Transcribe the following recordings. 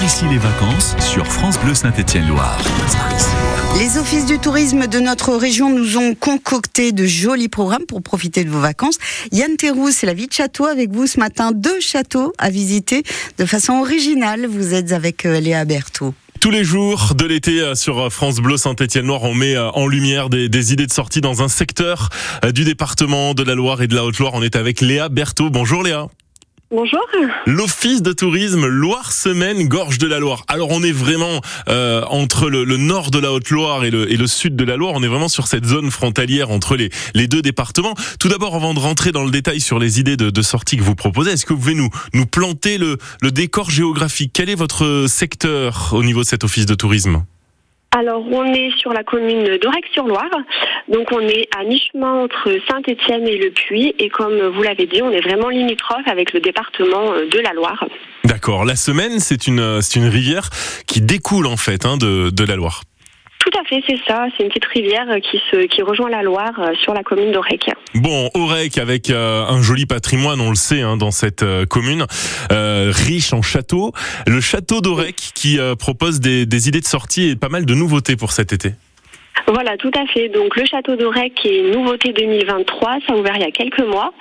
Par ici les vacances sur France Bleu Saint-Étienne-Loire. Les offices du tourisme de notre région nous ont concocté de jolis programmes pour profiter de vos vacances. Yann Théroux, c'est la vie de château avec vous ce matin. Deux châteaux à visiter de façon originale. Vous êtes avec euh, Léa Berthaud. Tous les jours de l'été euh, sur France Bleu Saint-Étienne-Loire, on met euh, en lumière des, des, idées de sortie dans un secteur du département de la Loire et de la Haute-Loire. On est avec Léa Berthaud. Bonjour Léa. Bonjour. L'Office de tourisme Loire-Semaine, Gorge de la Loire. Alors on est vraiment euh, entre le, nord de la Haute-Loire et le, et le, sud de la Loire. On est vraiment sur cette zone frontalière entre les, deux départements. Tout d'abord, avant de rentrer dans le détail sur les idées de, de sortie que vous proposez, est-ce que vous pouvez nous, nous planter le, le décor géographique? Quel est votre secteur au niveau de cet Office de tourisme? Alors, on est sur la commune d'Aurec-sur-Loire. Donc, on est à mi-chemin entre Saint-Étienne et Le Puy. Et comme vous l'avez dit, on est vraiment limitrophe avec le département de la Loire. D'accord. La semaine, c'est une, c'est une rivière qui découle, en fait, hein, de, de la Loire. Tout à fait, c'est ça. C'est une petite rivière qui se qui rejoint la Loire sur la commune d'Aurec. Bon, Aurec avec euh, un joli patrimoine, on le sait, hein, dans cette euh, commune, euh, riche en châteaux. Le château d'Aurec qui propose des, des idées de sortie et pas mal de nouveautés pour cet été. Voilà, tout à fait. Donc le château d'Aurec est une nouveauté 2023, ça a ouvert il y a quelques mois.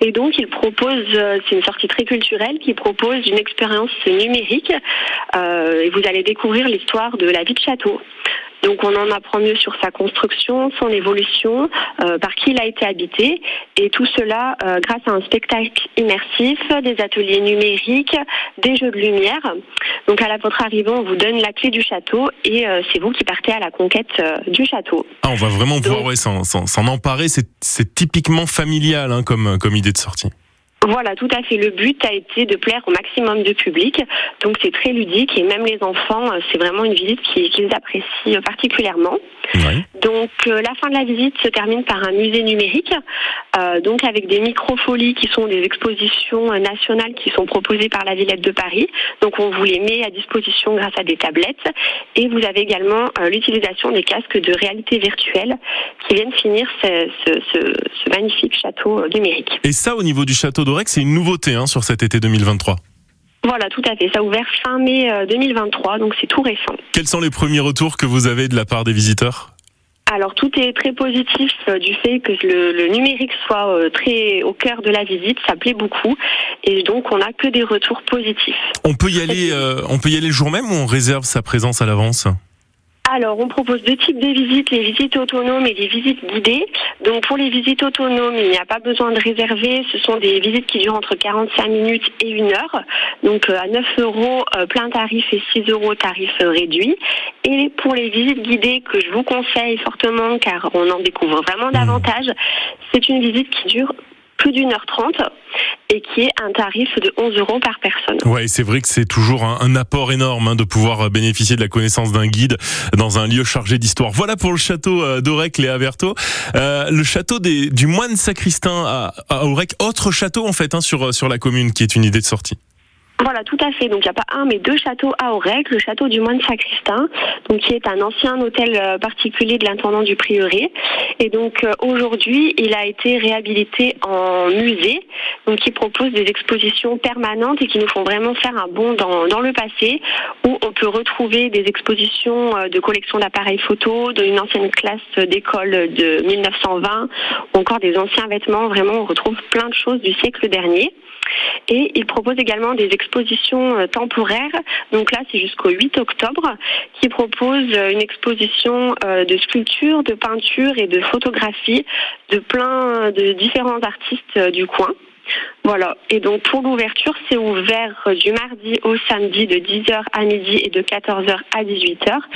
Et donc il propose, c'est une sortie très culturelle qui propose une expérience numérique. Euh, et vous allez découvrir l'histoire de la vie de château. Donc on en apprend mieux sur sa construction, son évolution, euh, par qui il a été habité, et tout cela euh, grâce à un spectacle immersif, des ateliers numériques, des jeux de lumière. Donc à la votre arrivée, on vous donne la clé du château et euh, c'est vous qui partez à la conquête du château. Ah, on va vraiment pouvoir ouais, s'en emparer. C'est typiquement familial hein, comme, comme idée de sortie. Voilà, tout à fait. Le but a été de plaire au maximum de public. Donc c'est très ludique et même les enfants, euh, c'est vraiment une visite qu'ils apprécient particulièrement. Oui. Donc euh, la fin de la visite se termine par un musée numérique, euh, donc avec des microfolies qui sont des expositions nationales qui sont proposées par la Villette de Paris. Donc on vous les met à disposition grâce à des tablettes. Et vous avez également l'utilisation des casques de réalité virtuelle qui viennent finir ce, ce, ce, ce magnifique château numérique. Et ça, au niveau du château d'Aurec, c'est une nouveauté hein, sur cet été 2023. Voilà, tout à fait. Ça a ouvert fin mai 2023, donc c'est tout récent. Quels sont les premiers retours que vous avez de la part des visiteurs? Alors tout est très positif euh, du fait que le, le, numérique soit euh, très au cœur de la visite, ça plaît beaucoup et donc on n'a que des retours positifs. On peut y aller, euh, on peut y aller le jour même ou on réserve sa présence à l'avance? Alors, on propose deux types de visites, les visites autonomes et les visites guidées. Donc, pour les visites autonomes, il n'y a pas besoin de réserver. Ce sont des visites qui durent entre 45 minutes et une heure. Donc, à 9 euros plein tarif et 6 euros tarif réduit. Et pour les visites guidées que je vous conseille fortement, car on en découvre vraiment davantage, c'est une visite qui dure plus d'une heure trente et qui est un tarif de 11 euros par personne. Ouais, c'est vrai que c'est toujours un, apport énorme hein, de pouvoir bénéficier de la connaissance d'un guide dans un lieu chargé d'histoire. Voilà pour le château euh, d'Aurec, Léa Berthaud. Euh, le château du moine sacristain à, à Aurec, autre château en fait hein, sur, sur la commune qui est une idée de sortie. Voilà, tout à fait. Donc il n'y a pas un, mais deux châteaux à Aurec. Le château du moine sacristain, donc qui est un ancien hôtel particulier de l'intendant du prieuré. Et donc euh, aujourd'hui, il a été réhabilité en musée, donc qui propose des expositions permanentes et qui nous font vraiment faire un bond dans, dans le passé, où on peut retrouver des expositions de collections d'appareils photo, d'une ancienne classe d'école de 1920, ou encore des anciens vêtements. Vraiment, on retrouve plein de choses du siècle dernier. Et il propose également des expositions temporaires. Donc là, c'est jusqu'au 8 octobre, qui propose une exposition de sculpture, de peinture et de photographie de plein de différents artistes du coin. Voilà. Et donc pour l'ouverture, c'est ouvert du mardi au samedi de 10h à midi et de 14h à 18h.